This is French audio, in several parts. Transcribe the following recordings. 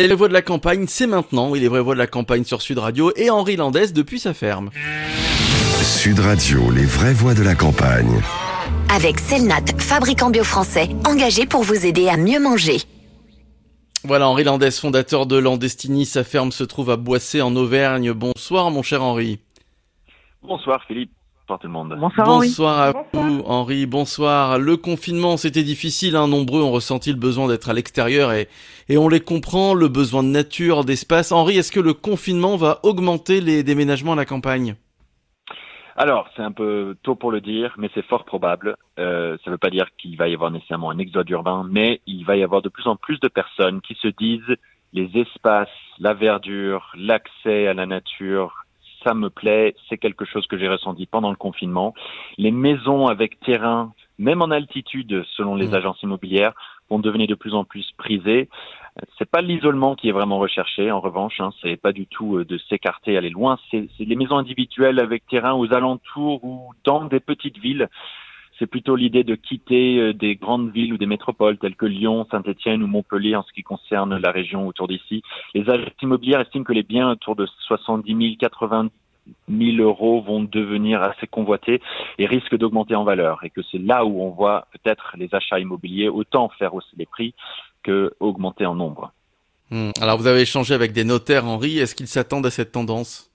Et les voix de la campagne, c'est maintenant. Oui, les vraies voix de la campagne sur Sud Radio et Henri Landès depuis sa ferme. Sud Radio, les vraies voix de la campagne. Avec Selnat, fabricant bio français, engagé pour vous aider à mieux manger. Voilà, Henri Landès, fondateur de Landestini. Sa ferme se trouve à Boissé en Auvergne. Bonsoir, mon cher Henri. Bonsoir, Philippe. Bonsoir tout le monde. Bonsoir, bonsoir à vous, Henri. Bonsoir. Le confinement, c'était difficile. Hein. Nombreux ont ressenti le besoin d'être à l'extérieur et, et on les comprend, le besoin de nature, d'espace. Henri, est-ce que le confinement va augmenter les déménagements à la campagne? Alors, c'est un peu tôt pour le dire, mais c'est fort probable. Euh, ça ne veut pas dire qu'il va y avoir nécessairement un exode urbain, mais il va y avoir de plus en plus de personnes qui se disent les espaces, la verdure, l'accès à la nature, ça me plaît, c'est quelque chose que j'ai ressenti pendant le confinement. Les maisons avec terrain, même en altitude, selon les mmh. agences immobilières, vont devenir de plus en plus prisées. C'est pas l'isolement qui est vraiment recherché, en revanche, hein, c'est pas du tout euh, de s'écarter, aller loin. C'est les maisons individuelles avec terrain aux alentours ou dans des petites villes. C'est plutôt l'idée de quitter euh, des grandes villes ou des métropoles telles que Lyon, Saint-Étienne ou Montpellier en ce qui concerne la région autour d'ici. Les agences immobilières estiment que les biens autour de 70 000, 80 000 euros vont devenir assez convoités et risquent d'augmenter en valeur. Et que c'est là où on voit peut-être les achats immobiliers autant faire hausser les prix que augmenter en nombre. Hmm. Alors vous avez échangé avec des notaires, Henri. Est-ce qu'ils s'attendent à cette tendance?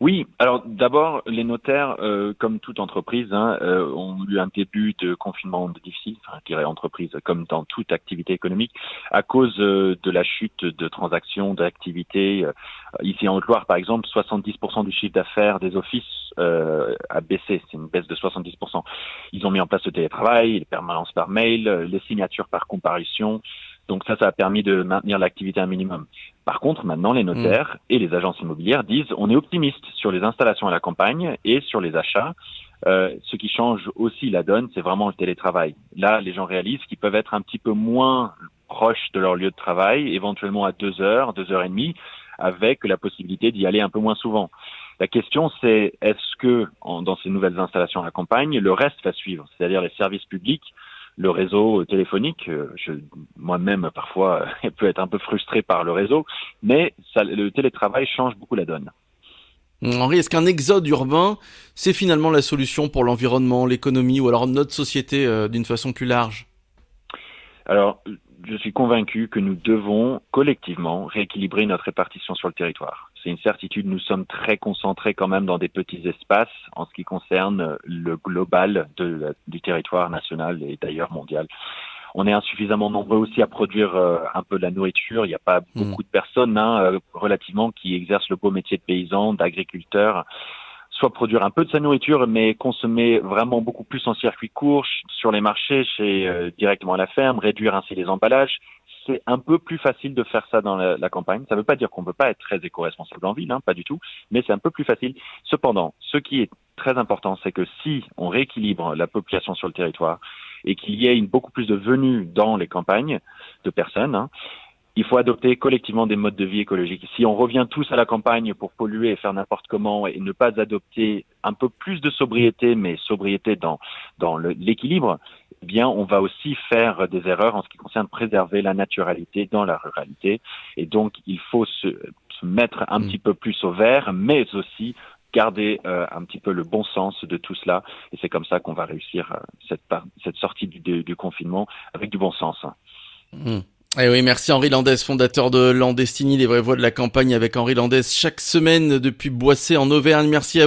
Oui, alors d'abord, les notaires, euh, comme toute entreprise, hein, euh, ont eu un début de confinement difficile, enfin, je dirais entreprise, comme dans toute activité économique, à cause euh, de la chute de transactions, d'activités. ici en Haute-Loire, par exemple, 70% du chiffre d'affaires des offices a baissé, c'est une baisse de 70%. Ils ont mis en place le télétravail, les permanences par mail, les signatures par comparution, donc ça, ça a permis de maintenir l'activité un minimum. Par contre, maintenant, les notaires mm. et les agences immobilières disent on est optimiste sur les installations à la campagne et sur les achats. Euh, ce qui change aussi la donne, c'est vraiment le télétravail. Là, les gens réalisent qu'ils peuvent être un petit peu moins proches de leur lieu de travail, éventuellement à deux heures, deux heures et demie, avec la possibilité d'y aller un peu moins souvent. La question, c'est est-ce que dans ces nouvelles installations à la campagne, le reste va suivre, c'est-à-dire les services publics le réseau téléphonique. Euh, moi-même, parfois, peut être un peu frustré par le réseau, mais ça, le télétravail change beaucoup la donne. Henri, est-ce qu'un exode urbain, c'est finalement la solution pour l'environnement, l'économie ou alors notre société euh, d'une façon plus large? Alors, je suis convaincu que nous devons collectivement rééquilibrer notre répartition sur le territoire. C'est une certitude, nous sommes très concentrés quand même dans des petits espaces en ce qui concerne le global de, du territoire national et d'ailleurs mondial. On est insuffisamment nombreux aussi à produire euh, un peu de la nourriture. Il n'y a pas hmm. beaucoup de personnes hein, euh, relativement qui exercent le beau métier de paysan, d'agriculteur soit produire un peu de sa nourriture, mais consommer vraiment beaucoup plus en circuit court sur les marchés, chez euh, directement à la ferme, réduire ainsi les emballages. C'est un peu plus facile de faire ça dans la, campagne. Ça ne veut pas dire qu'on ne peut pas être très éco-responsable en ville, hein, pas du tout, mais c'est un peu plus facile. Cependant, ce qui est très important, c'est que si on rééquilibre la population sur le territoire et qu'il y ait beaucoup plus de venues dans les campagnes de personnes, hein, il faut adopter collectivement des modes de vie écologiques. Si on revient tous à la campagne pour polluer et faire n'importe comment et ne pas adopter un peu plus de sobriété, mais sobriété dans, dans l'équilibre, eh bien, on va aussi faire des erreurs en ce qui concerne préserver la naturalité dans la ruralité. Et donc, il faut se, mettre un mm. petit peu plus au vert, mais aussi garder euh, un petit peu le bon sens de tout cela. Et c'est comme ça qu'on va réussir euh, cette, cette sortie du, du, confinement avec du bon sens. Mm. Eh oui, merci Henri Landès, fondateur de Landestini, les vraies voix de la campagne avec Henri Landès chaque semaine depuis Boissé en Auvergne. Merci à vous.